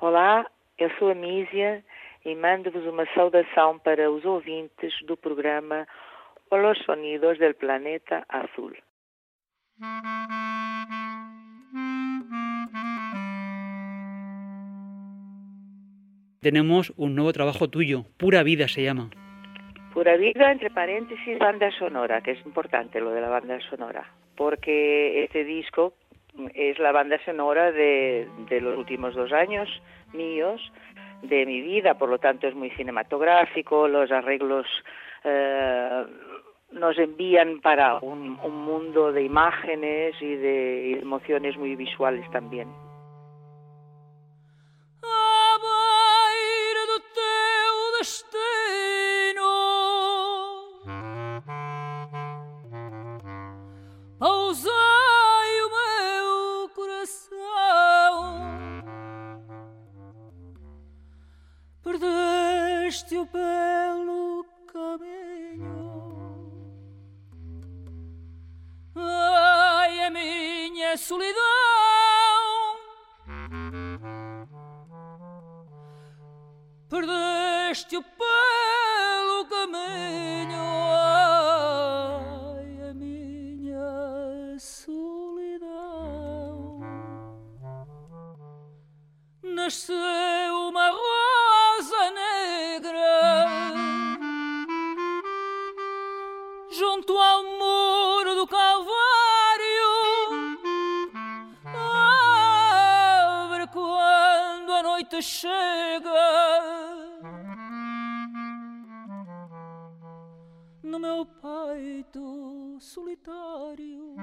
Olá, eu sou a Mísia e mando-vos uma saudação para os ouvintes do programa Los Sonidos del Planeta Azul. Tenemos un nuevo trabajo tuyo, Pura Vida se llama. Pura Vida, entre paréntesis, banda sonora, que es importante lo de la banda sonora, porque este disco es la banda sonora de, de los últimos dos años míos, de mi vida, por lo tanto es muy cinematográfico, los arreglos eh, nos envían para un, un, mundo de imágenes y de emociones muy visuales también. Meu peito solitário.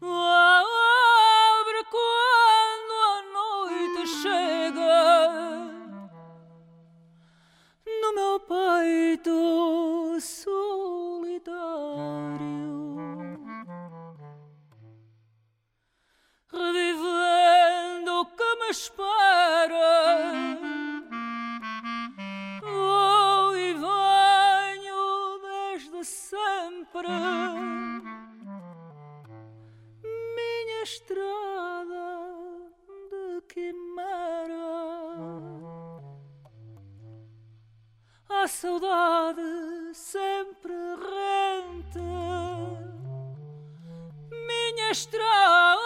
Abre quando a noite chega no meu peito solitário, revivendo o que me espera. Estrada de quimera. a saudade sempre rente, minha estrada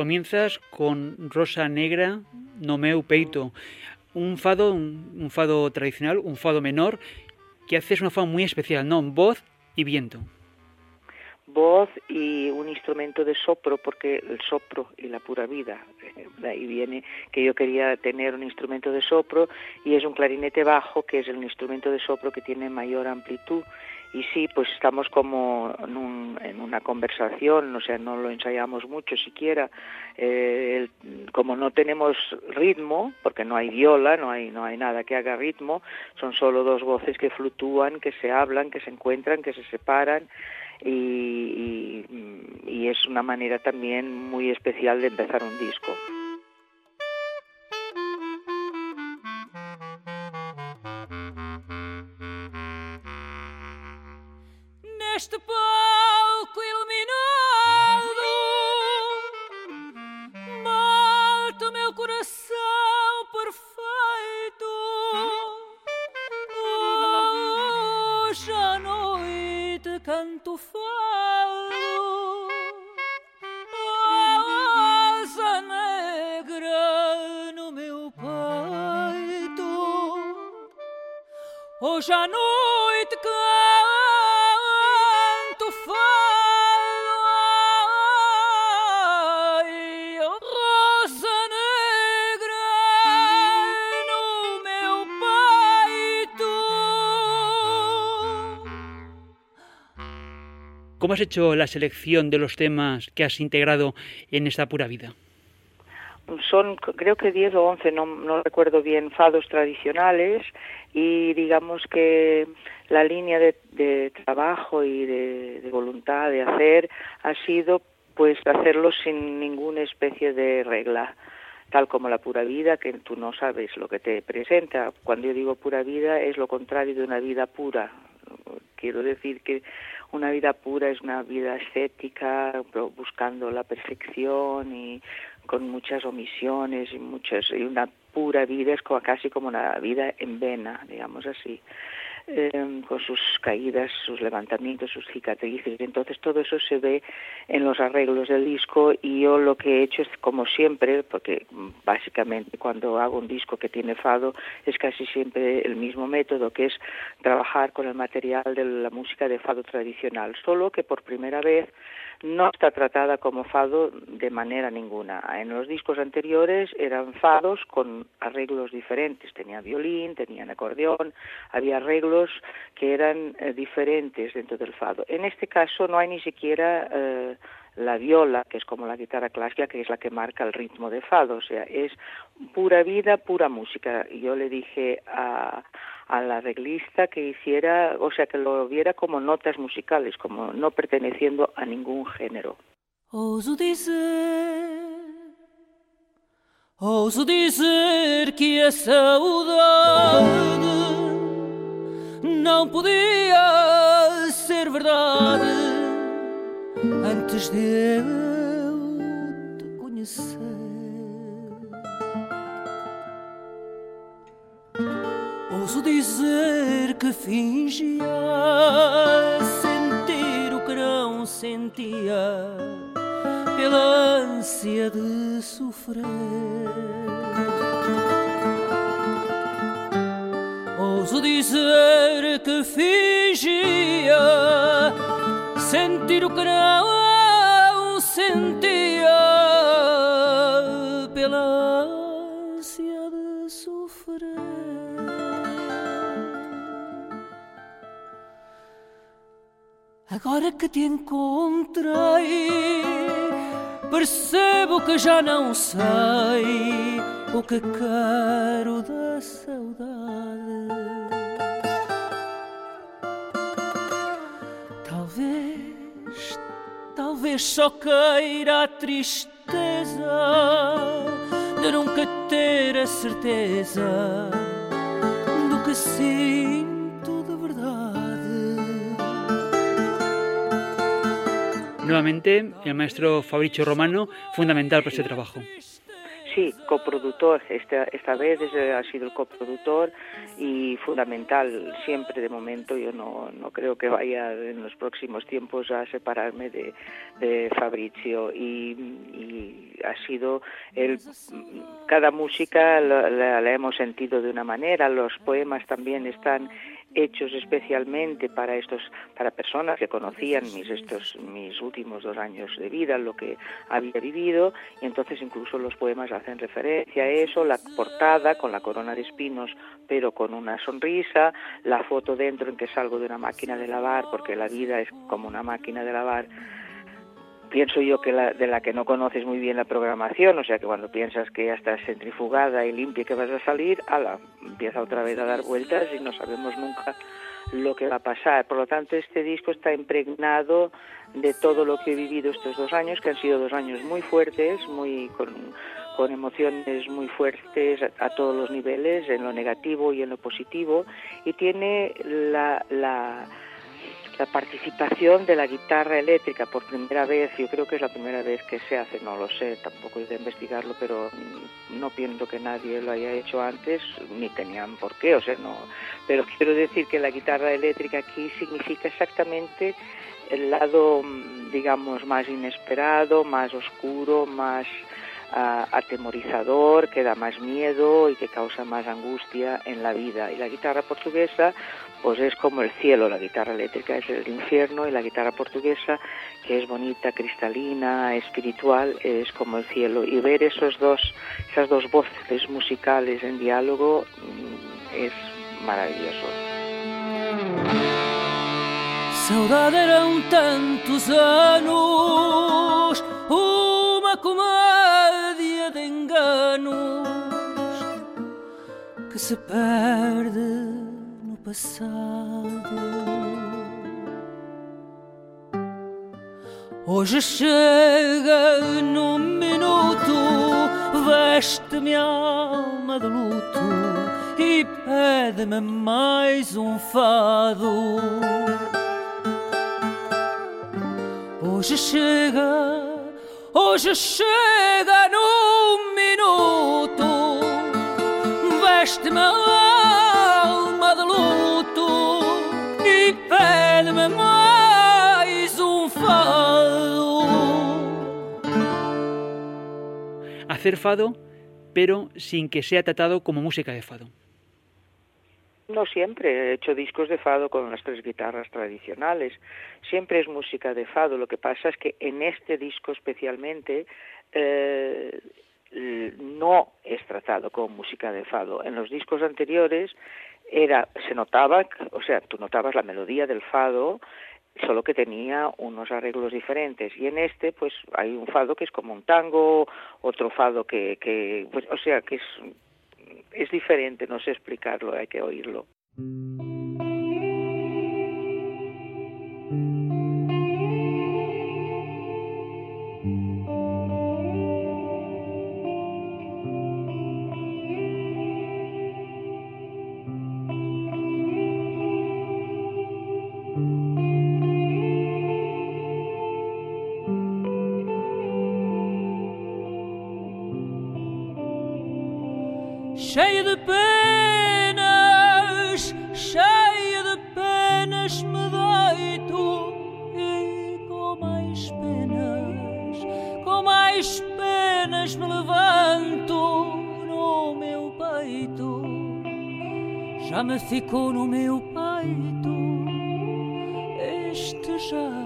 Comienzas con Rosa Negra, No meu peito, un fado, un, fado tradicional, un fado menor, que haces una forma muy especial, ¿no? Voz y viento. Voz y un instrumento de sopro, porque el sopro y la pura vida, de ahí viene que yo quería tener un instrumento de sopro y es un clarinete bajo, que es el instrumento de sopro que tiene mayor amplitud. Y sí, pues estamos como en, un, en una conversación, o sea, no lo ensayamos mucho siquiera. Eh, el, como no tenemos ritmo, porque no hay viola, no hay, no hay nada que haga ritmo, son solo dos voces que fluctúan, que se hablan, que se encuentran, que se separan. Y, y, y es una manera también muy especial de empezar un disco. Hoje à noite canto falo ai, oh, rosa negra no meu peito. ¿Cómo has hecho la selección de los temas que has integrado en esta pura vida? Son, creo que 10 o 11, no, no recuerdo bien, fados tradicionales y digamos que la línea de, de trabajo y de, de, voluntad de hacer ha sido pues hacerlo sin ninguna especie de regla tal como la pura vida, que tú no sabes lo que te presenta. Cuando yo digo pura vida es lo contrario de una vida pura. Quiero decir que una vida pura es una vida estética, buscando la perfección y con muchas omisiones y muchas y una pura vida es casi como una vida en vena, digamos así eh, con sus caídas, sus levantamientos, sus cicatrices. Entonces todo eso se ve en los arreglos del disco y yo lo que he hecho es como siempre, porque básicamente cuando hago un disco que tiene fado es casi siempre el mismo método, que es trabajar con el material de la música de fado tradicional, solo que por primera vez no está tratada como fado de manera ninguna. En los discos anteriores eran fados con arreglos diferentes, tenía violín, tenían acordeón, había arreglos que eran eh, diferentes dentro del fado. En este caso no hay ni siquiera eh, la viola, que es como la guitarra clásica, que es la que marca el ritmo de fado, o sea, es pura vida, pura música. Yo le dije a, la arreglista que hiciera, o sea, que lo viera como notas musicales, como no perteneciendo a ningún género. Ouso dizer, ouso dizer que a saudade não podia ser verdade antes de eu te conhecer. Dizer que fingia sentir o que não sentia pela ânsia de sofrer. Ouso dizer que fingia sentir o que não sentia Agora que te encontrei, percebo que já não sei o que quero da saudade. talvez só queira a tristeza de nunca ter a certeza do que sinto Nuevamente, el maestro Fabricio Romano, fundamental para este trabajo. Sí, coproductor. Esta, esta vez ha sido el coproductor y fundamental siempre de momento. Yo no, no creo que vaya en los próximos tiempos a separarme de, de y, y ha sido el, cada música la, la, la hemos sentido de una manera. Los poemas también están hechos especialmente para estos para personas que conocían mis estos mis últimos dos años de vida lo que había vivido y entonces incluso los poemas hacen referencia a eso la portada con la corona de espinos pero con una sonrisa la foto dentro en que salgo de una máquina de lavar porque la vida es como una máquina de lavar pienso yo que la, de la que no conoces muy bien la programación, o sea que cuando piensas que ya estás centrifugada y limpia que vas a salir, ala, empieza otra vez a dar vueltas y no sabemos nunca lo que va a pasar. Por lo tanto, este disco está impregnado de todo lo que he vivido estos dos años, que han sido dos años muy fuertes, muy con, con emociones muy fuertes a, a, todos los niveles, en lo negativo y en lo positivo, y tiene la, la la participación de la guitarra eléctrica por primera vez, yo creo que es la primera vez que se hace, no lo sé, tampoco he de investigarlo, pero no pienso que nadie lo haya hecho antes, ni tenían por qué, o sea, no, pero quiero decir que la guitarra eléctrica aquí significa exactamente el lado, digamos, más inesperado, más oscuro, más uh, atemorizador, que da más miedo y que causa más angustia en la vida. Y la guitarra portuguesa pues es como el cielo, la guitarra eléctrica es el infierno y la guitarra portuguesa, que es bonita, cristalina, espiritual, es como el cielo. Y ver esos dos, esas dos voces musicales en diálogo es maravilloso. saudade eram tantos anos, uma comédia de enganos que se perde passado. Hoje chega num minuto, veste-me alma de luto e pede-me mais um fado. Hoje chega, hoje chega num minuto, veste-me alma Hacer fado, pero sin que sea tratado como música de fado. No siempre, he hecho discos de fado con las tres guitarras tradicionales. Siempre es música de fado. Lo que pasa es que en este disco especialmente eh, no es tratado como música de fado. En los discos anteriores era, se notaba, o sea, tú notabas la melodía del fado, solo que tenía unos arreglos diferentes. Y en este, pues, hay un fado que es como un tango, otro fado que, que pues, o sea, que es es diferente, no sé explicarlo, hay que oírlo. Já me ficou no meu peito este jeito,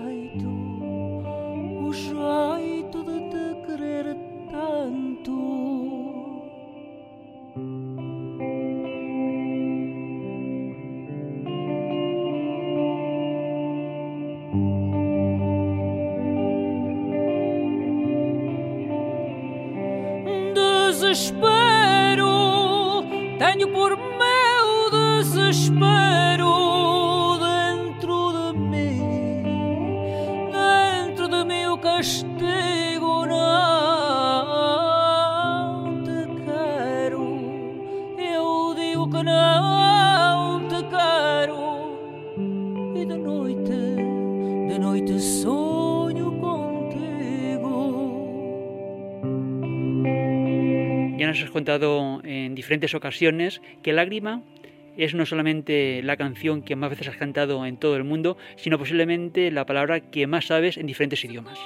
Ya nos has contado en diferentes ocasiones que Lágrima es no solamente la canción que más veces has cantado en todo el mundo, sino posiblemente la palabra que más sabes en diferentes idiomas.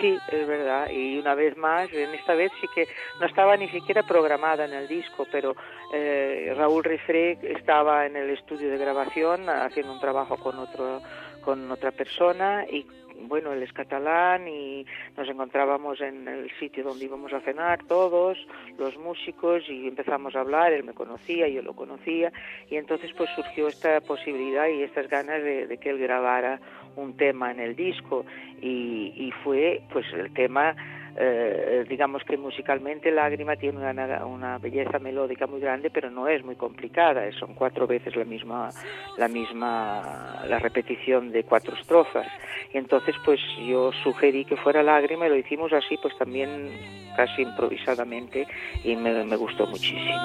Sí, es verdad. Y una vez más, en esta vez sí que no estaba ni siquiera programada en el disco, pero eh, Raúl Refré estaba en el estudio de grabación haciendo un trabajo con otro con otra persona y bueno, él es catalán y nos encontrábamos en el sitio donde íbamos a cenar todos, los músicos, y empezamos a hablar, él me conocía, yo lo conocía, y entonces pues surgió esta posibilidad y estas ganas de, de que él grabara un tema en el disco y, y fue pues el tema eh, digamos que musicalmente Lágrima tiene una, una, belleza melódica muy grande, pero no es muy complicada. Son cuatro veces la misma, la misma, la repetición de cuatro estrofas. Y entonces, pues yo sugerí que fuera Lágrima y lo hicimos así, pues también casi improvisadamente y me, me gustó muchísimo.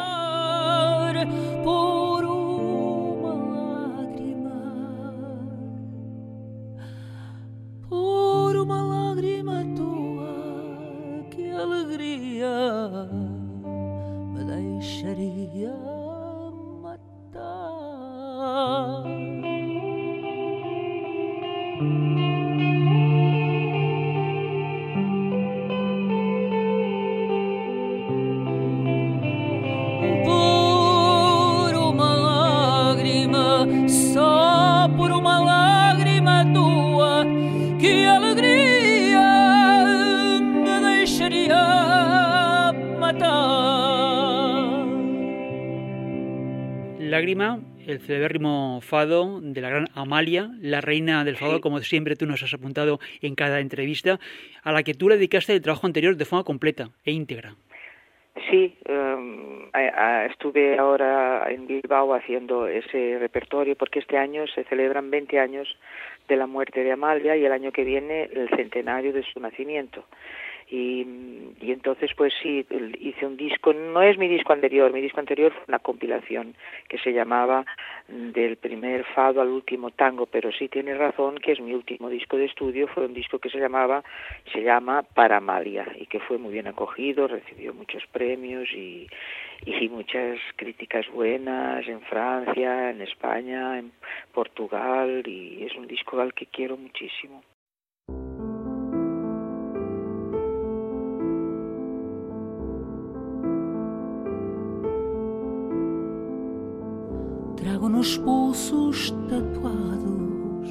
Celebérrimo fado de la gran Amalia, la reina del fado, como siempre tú nos has apuntado en cada entrevista, a la que tú le dedicaste el trabajo anterior de forma completa e íntegra. Sí, em, estuve ahora en Bilbao haciendo ese repertorio porque este año se celebran 20 años de la muerte de Amalia y el año que viene el centenario de su nacimiento. Y, entonces pues sí hice un disco no es mi disco anterior mi disco anterior fue una compilación que se llamaba del primer fado al último tango pero sí tiene razón que es mi último disco de estudio fue un disco que se llamaba se llama Paramalia y que fue muy bien acogido recibió muchos premios y, y muchas críticas buenas en Francia en España en Portugal y es un disco al que quiero muchísimo Nos pulsos tatuados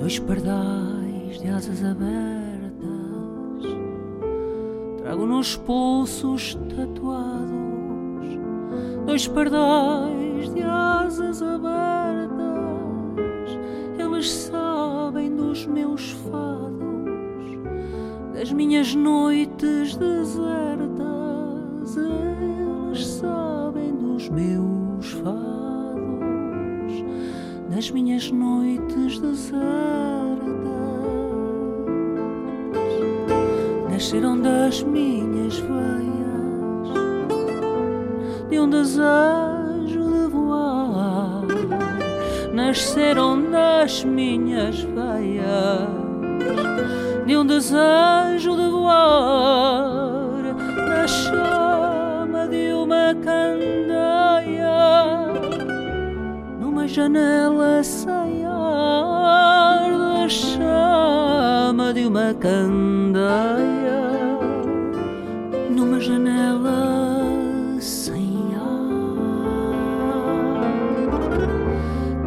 dois pardais de asas abertas. Trago nos pulsos tatuados dois pardais de asas abertas. Eles sabem dos meus fados, das minhas noites desertas. Eles sabem dos meus nas minhas noites desertas. Nasceram das minhas veias, de um desejo de voar. Nasceram das minhas veias, de um desejo de voar. Janela sem ar da chama de uma candeia numa janela sem ar.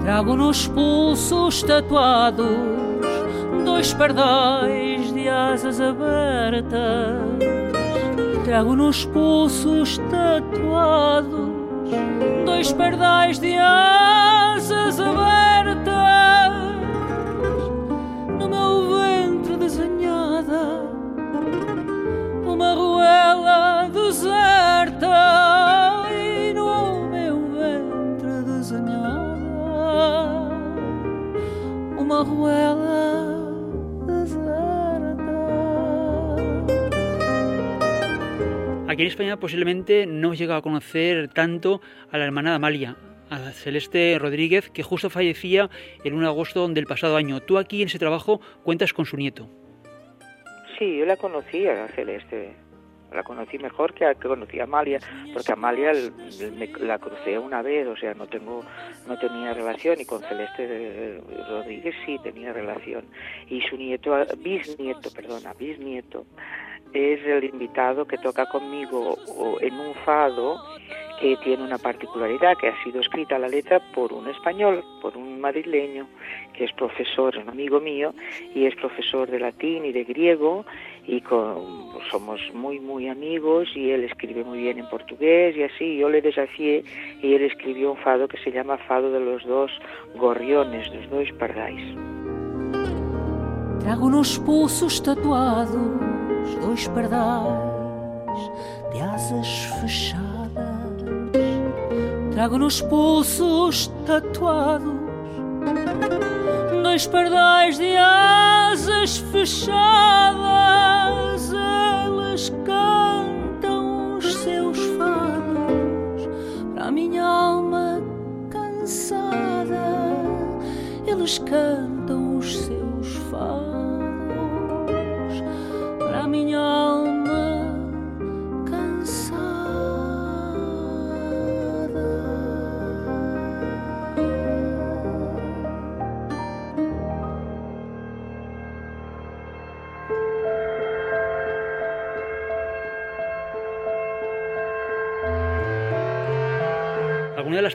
Trago nos pulsos tatuados dois pardais de asas abertas. Trago nos pulsos tatuados dois pardais de asas España posiblemente no llega a conocer tanto a la hermana de Amalia, a Celeste Rodríguez, que justo fallecía el 1 de agosto del pasado año. Tú aquí en ese trabajo cuentas con su nieto. Sí, yo la conocí a Celeste. La conocí mejor que, a, que conocí a Amalia, porque Amalia la crucé una vez, o sea, no tengo, no tenía relación, y con Celeste Rodríguez sí tenía relación. Y su nieto, bisnieto, perdona, bisnieto, es el invitado que toca conmigo en un fado que tiene una particularidad, que ha sido escrita la letra por un español, por un madrileño, que es profesor, un amigo mío, y es profesor de latín y de griego, y somos muy, muy amigos, y él escribe muy bien en portugués, y así yo le desafié, y él escribió un fado que se llama Fado de los dos gorriones, los dos pardais. Trago unos pulsos tatuados dois pardais de asas fechadas. Trago nos pulsos tatuados dois pardais de asas fechadas. Eles cantam os seus fados para a minha alma cansada. Eles cantam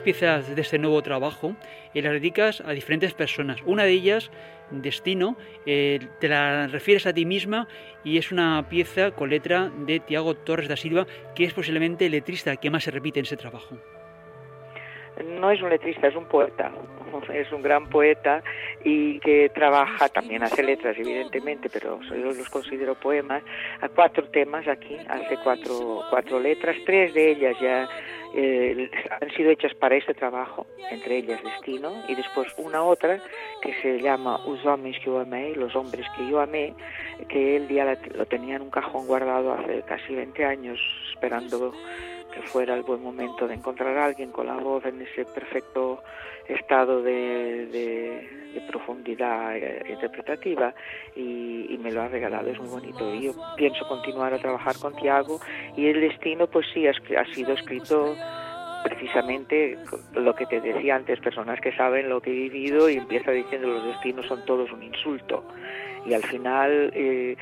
piezas de este nuevo trabajo y las dedicas a diferentes personas. Una de ellas destino, eh, te la refieres a ti misma y es una pieza con letra de Tiago Torres da Silva, que es posiblemente el letrista que más se repite en ese trabajo. no es un letrista, es un poeta, es un gran poeta y que trabaja, también hace letras evidentemente, pero yo los considero poemas, a cuatro temas aquí, hace cuatro, cuatro letras, tres de ellas ya eh, han sido hechas para este trabajo, entre ellas Destino, y después una otra que se llama Los hombres que yo amé, Los hombres que yo amé, que él ya lo tenía en un cajón guardado hace casi 20 años, esperando que fuera el buen momento de encontrar a alguien con la voz en ese perfecto estado de, profundidad eh, interpretativa y, me lo ha regalado, es muy bonito. Y yo pienso continuar a trabajar con Tiago y el destino pues sí ha, ha sido escrito precisamente lo que te decía antes, personas que saben lo que he vivido y empieza diciendo los destinos son todos un insulto. Y al final, eh,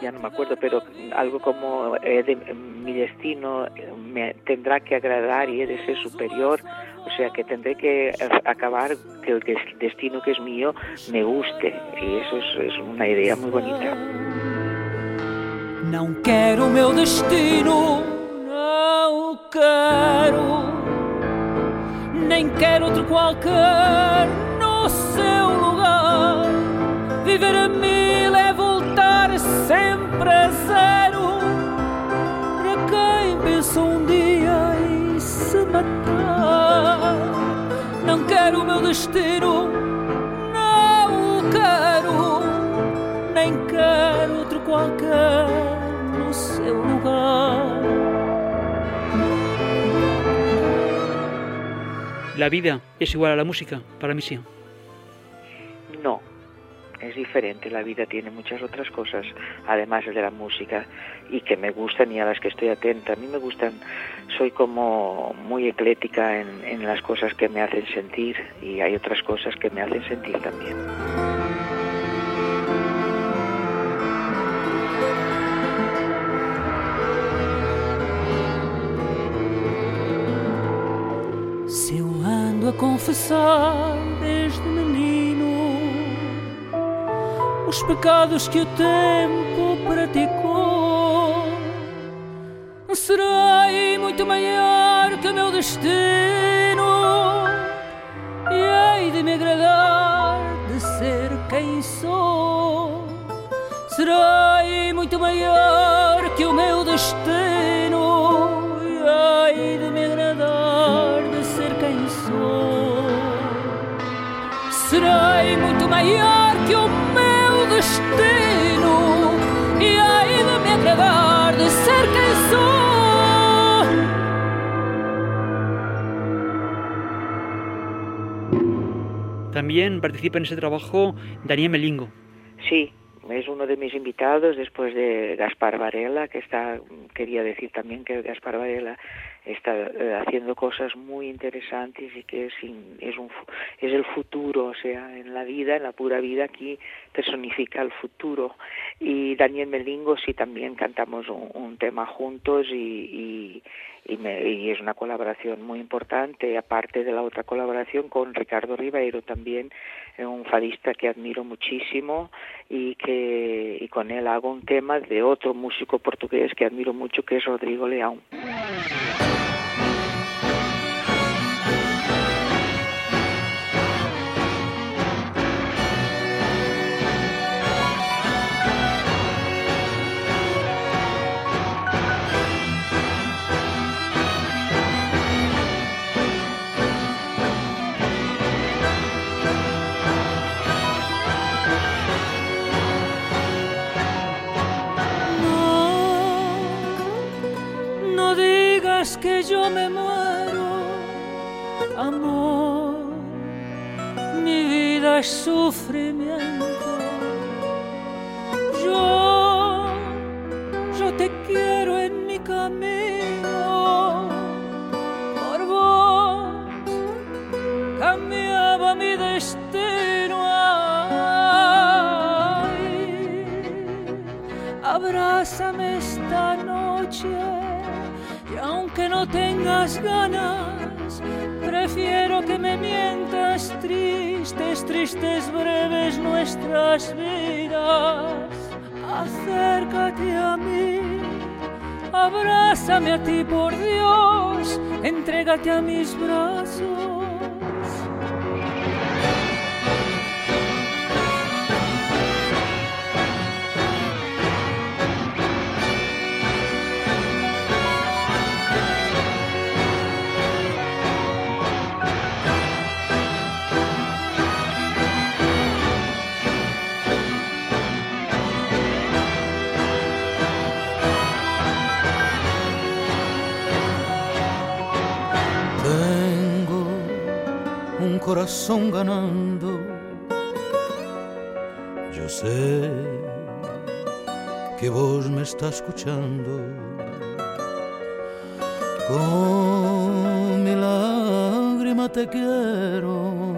ya no me acuerdo, pero algo como eh, mi destino me tendrá que agradar y he de ser superior, o sea que tendré que acabar que el destino que es mío me guste. Y eso es, es una idea muy bonita. Não quero meu destino não quero, nem quero outro qualquer no lugar. Viver a mil é voltar sempre a zero. Para quem pensa um dia em se matar, não quero o meu destino, não o quero, nem quero outro qualquer no seu lugar. ¿La vida es igual a la música? Para mí sí. Es diferente. La vida tiene muchas otras cosas, además de la música, y que me gustan y a las que estoy atenta. A mí me gustan, soy como muy eclética en, en las cosas que me hacen sentir y hay otras cosas que me hacen sentir también. a confessar desde os pecados que o tempo praticou. Serei muito maior que o meu destino e hei de me agradar de ser quem sou. Serei muito maior que o meu destino También participa en ese trabajo Daniel Melingo. Sí, es uno de mis invitados después de Gaspar Varela, que está, quería decir también que Gaspar Varela está eh, haciendo cosas muy interesantes y que es, es, un, es el futuro, o sea, en la vida, en la pura vida, aquí personifica el futuro. Y Daniel Melingo sí también cantamos un, tema juntos y, y, me, y, es una colaboración muy importante, aparte de la otra colaboración con Ricardo Ribeiro también, eh, un fadista que admiro muchísimo y que y con él hago un tema de otro músico portugués que admiro mucho que es Rodrigo León. Me muero, amor, mi vida es sufrimiento. Yo, yo te quiero en mi camino, por vos cambiaba mi destino. Ay, abrázame no tengas ganas, prefiero que me mientas tristes, tristes, breves nuestras vidas. Acércate a mí abrázame a ti por Dios, entrégate a mis brazos. Corazón ganando. Yo sé que vos me estás escuchando. Con mi lágrima te quiero.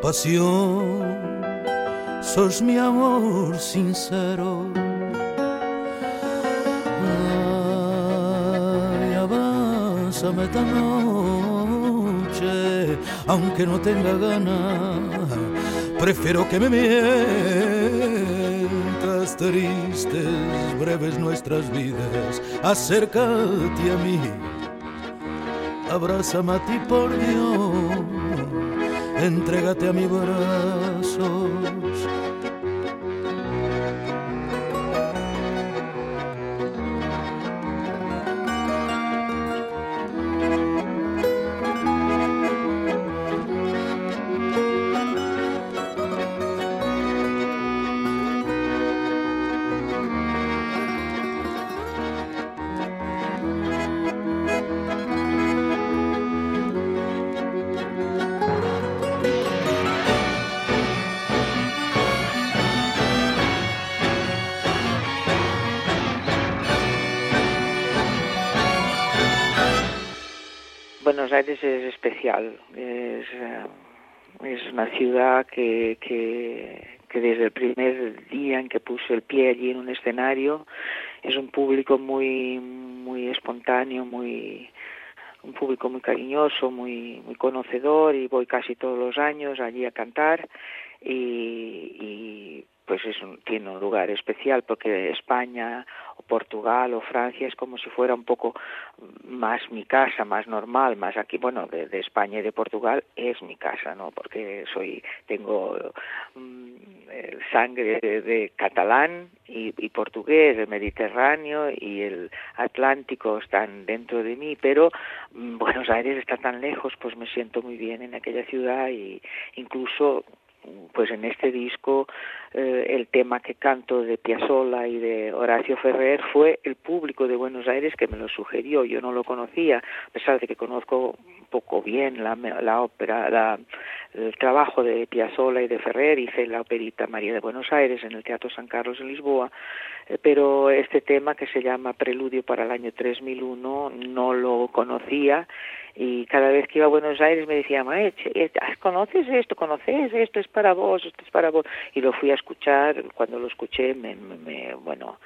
Pasión, sos mi amor sincero. Ay, abrázame tan aunque no tenga ganas, prefiero que me mientas tristes, breves nuestras vidas, acércate a mí, abrázame a ti por Dios, entrégate a mi brazos Es especial, es, eh, una ciudad que, que, desde el primer día en que puse el pie allí en un escenario es un público muy muy espontáneo, muy un público muy cariñoso, muy muy conocedor y voy casi todos los años allí a cantar y pues es un, tiene un lugar especial porque España o Portugal o Francia es como si fuera un poco más mi casa, más normal, más aquí, bueno, de, España y de Portugal es mi casa, ¿no? Porque soy, tengo mm, sangre de, catalán y, y, portugués, el Mediterráneo y el Atlántico están dentro de mí, pero mm, Buenos Aires está tan lejos, pues me siento muy bien en aquella ciudad y incluso pues en este disco eh, el tema que canto de Piazzolla y de Horacio Ferrer fue el público de Buenos Aires que me lo sugirió. Yo no lo conocía, a pesar de que conozco poco bien la, la ópera, la, el trabajo de Piazzolla y de Ferrer. Hice la operita María de Buenos Aires en el Teatro San Carlos en Lisboa, eh, pero este tema que se llama Preludio para el año 3001 no lo conocía y cada vez que iba a Buenos Aires me decía, ¿conoces esto? ¿Conoces esto? Es para vos, esto es para vos. Y lo fui a escuchar, cuando lo escuché, me, me, bueno,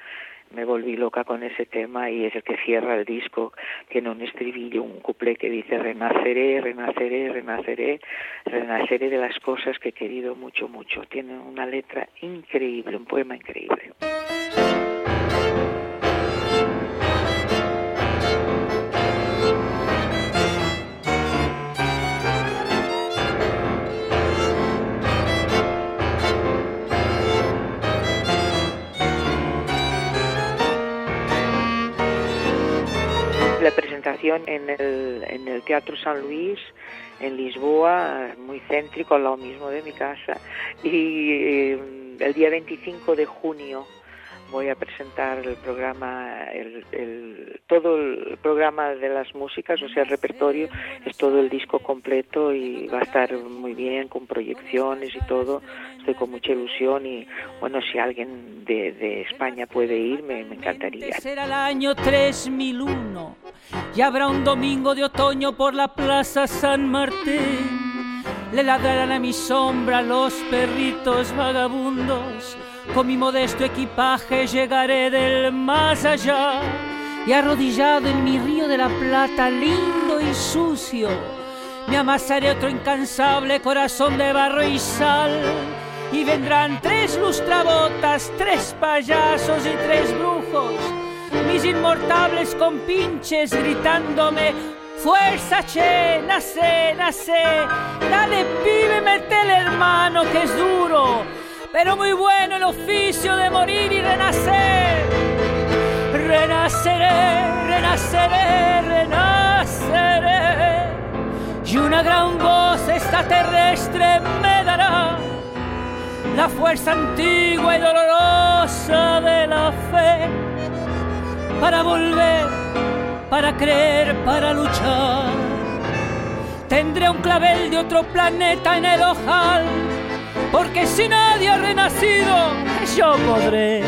me volví loca con ese tema y es el que cierra el disco. Tiene un estribillo, un cuplé que dice renaceré, renaceré, renaceré, renaceré de las cosas que he querido mucho, mucho. Tiene una letra increíble, un poema increíble. En el, en el Teatro San Luis, en Lisboa, muy céntrico, al lado mismo de mi casa. Y eh, el día 25 de junio voy a presentar el programa, el, todo el programa de las músicas, o sea, el repertorio, es todo el disco completo y va a estar muy bien, con proyecciones y todo. Estoy con mucha ilusión y, bueno, si alguien de, de España puede ir, me, me encantaría. Será el año 3001 y habrá un domingo de otoño por la Plaza San Martín. Le ladrarán a mi sombra los perritos vagabundos con mi modesto equipaje llegaré del más allá y arrodillado en mi río de la plata, lindo y sucio, me amasaré otro incansable corazón de barro y sal. Y vendrán tres lustrabotas, tres payasos y tres brujos mis inmortables compinches gritándome Fuerza, che, nace, nace, dale pibe, metele hermano que es duro, pero muy bueno el oficio de morir y renacer. Renaceré, renaceré, renaceré, y una gran voz extraterrestre me dará la fuerza antigua y dolorosa de la fe para volver para creer, para luchar. Tendré un clavel de otro planeta en el ojal, porque si nadie ha renacido, yo podré.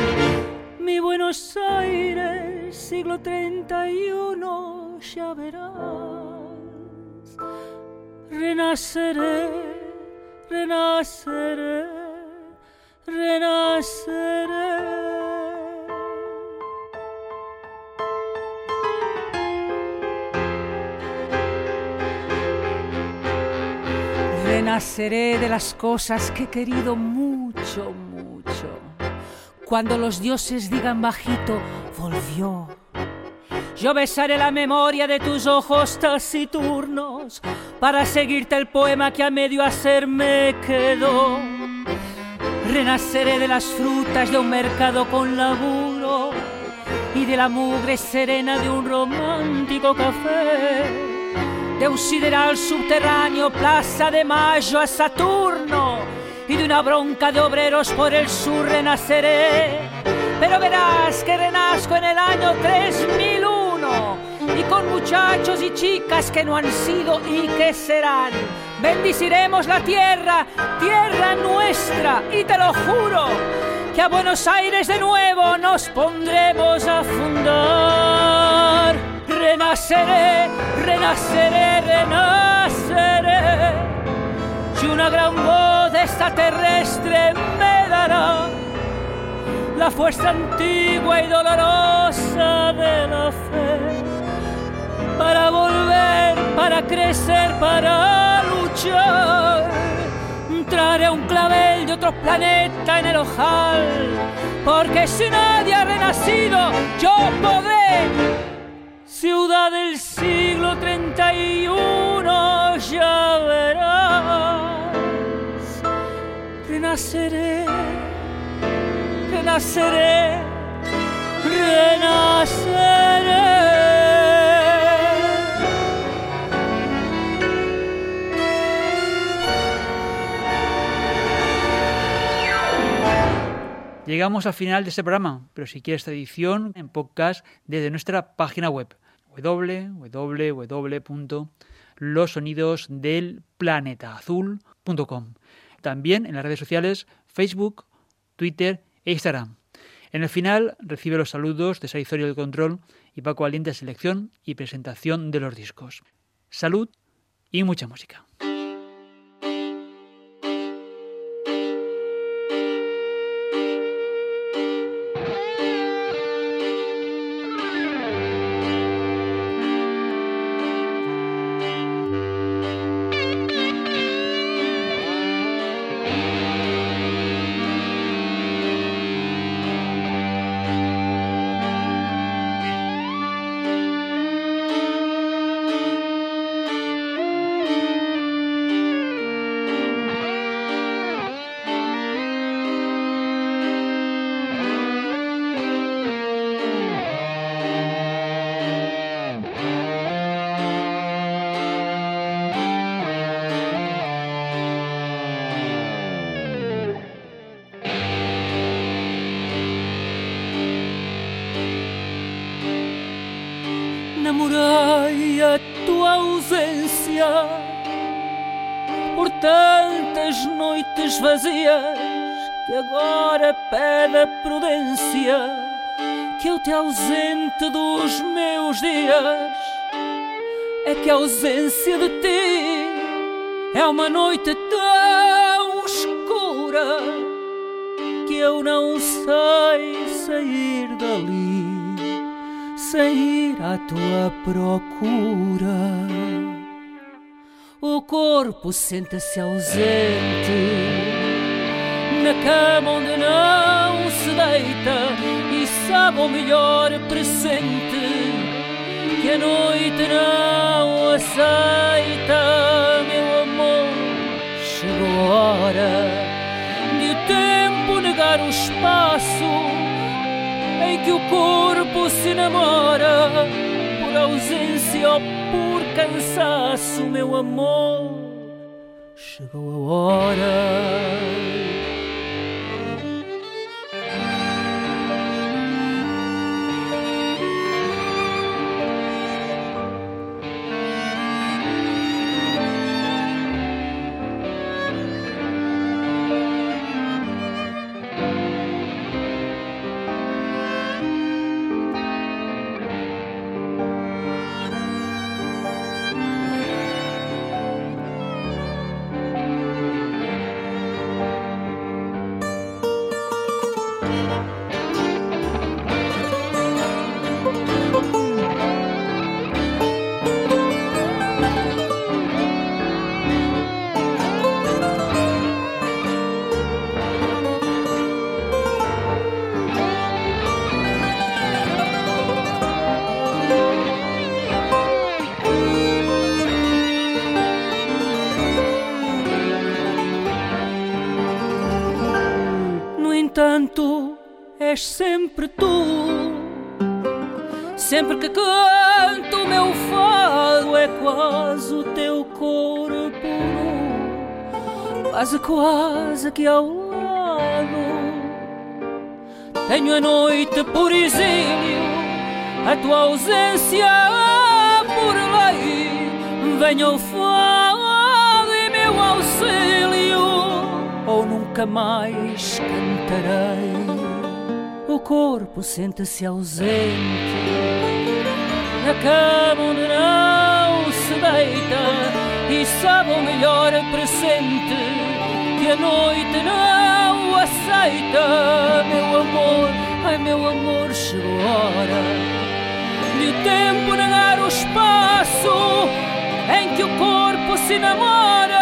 Mi Buenos Aires, siglo 31, ya verás. Renaceré, renaceré, renaceré. Renaceré de las cosas que he querido mucho, mucho. Cuando los dioses digan bajito, volvió. Yo besaré la memoria de tus ojos taciturnos para seguirte el poema que a medio hacer me quedó. Renaceré de las frutas de un mercado con laburo y de la mugre serena de un romántico café de un sideral subterráneo, Plaza de Mayo a Saturno, y de una bronca de obreros por el sur renaceré. Pero verás que renazco en el año 3001 y con muchachos y chicas que no han sido y que serán. Bendiciremos la tierra, tierra nuestra, y te lo juro, que a Buenos Aires de nuevo nos pondremos a fundar renaceré, renaceré, renaceré. Y una gran voz extraterrestre me dará la fuerza antigua y dolorosa de la fe para volver, para crecer, para luchar. Traeré un clavel de otro planeta en el ojal, porque si nadie ha renacido, yo podré ciudad del siglo 31, ya verás, renaceré, renaceré, renaceré. Llegamos al final de este programa, pero si quieres esta edición en podcast desde nuestra página web www.losonidosdelplanetaazul.com. También en las redes sociales Facebook, Twitter e Instagram. En el final recibe los saludos de Saizorio del Control y Paco Valiente selección y presentación de los discos. Salud y mucha música. Vazias que agora pede a prudência que eu te ausente dos meus dias. É que a ausência de ti é uma noite tão escura que eu não sei sair dali sem ir à tua procura. O corpo senta-se ausente na cama onde não se deita e sabe o melhor presente que a noite não aceita, meu amor. Chegou a hora de o tempo negar o espaço em que o corpo se namora por ausência ou cansaço, meu amor. Chegou a hora. És sempre tu. Sempre que canto o meu fado é quase o teu corpo nu, quase quase que ao lado. Tenho a noite por exílio, a tua ausência por lei. Venha o fado e meu auxílio, ou nunca mais cantarei o corpo sente-se ausente na cama onde não se deita e sabe o melhor presente que a noite não aceita. Meu amor, ai meu amor, chegou a hora de o tempo negar o espaço em que o corpo se namora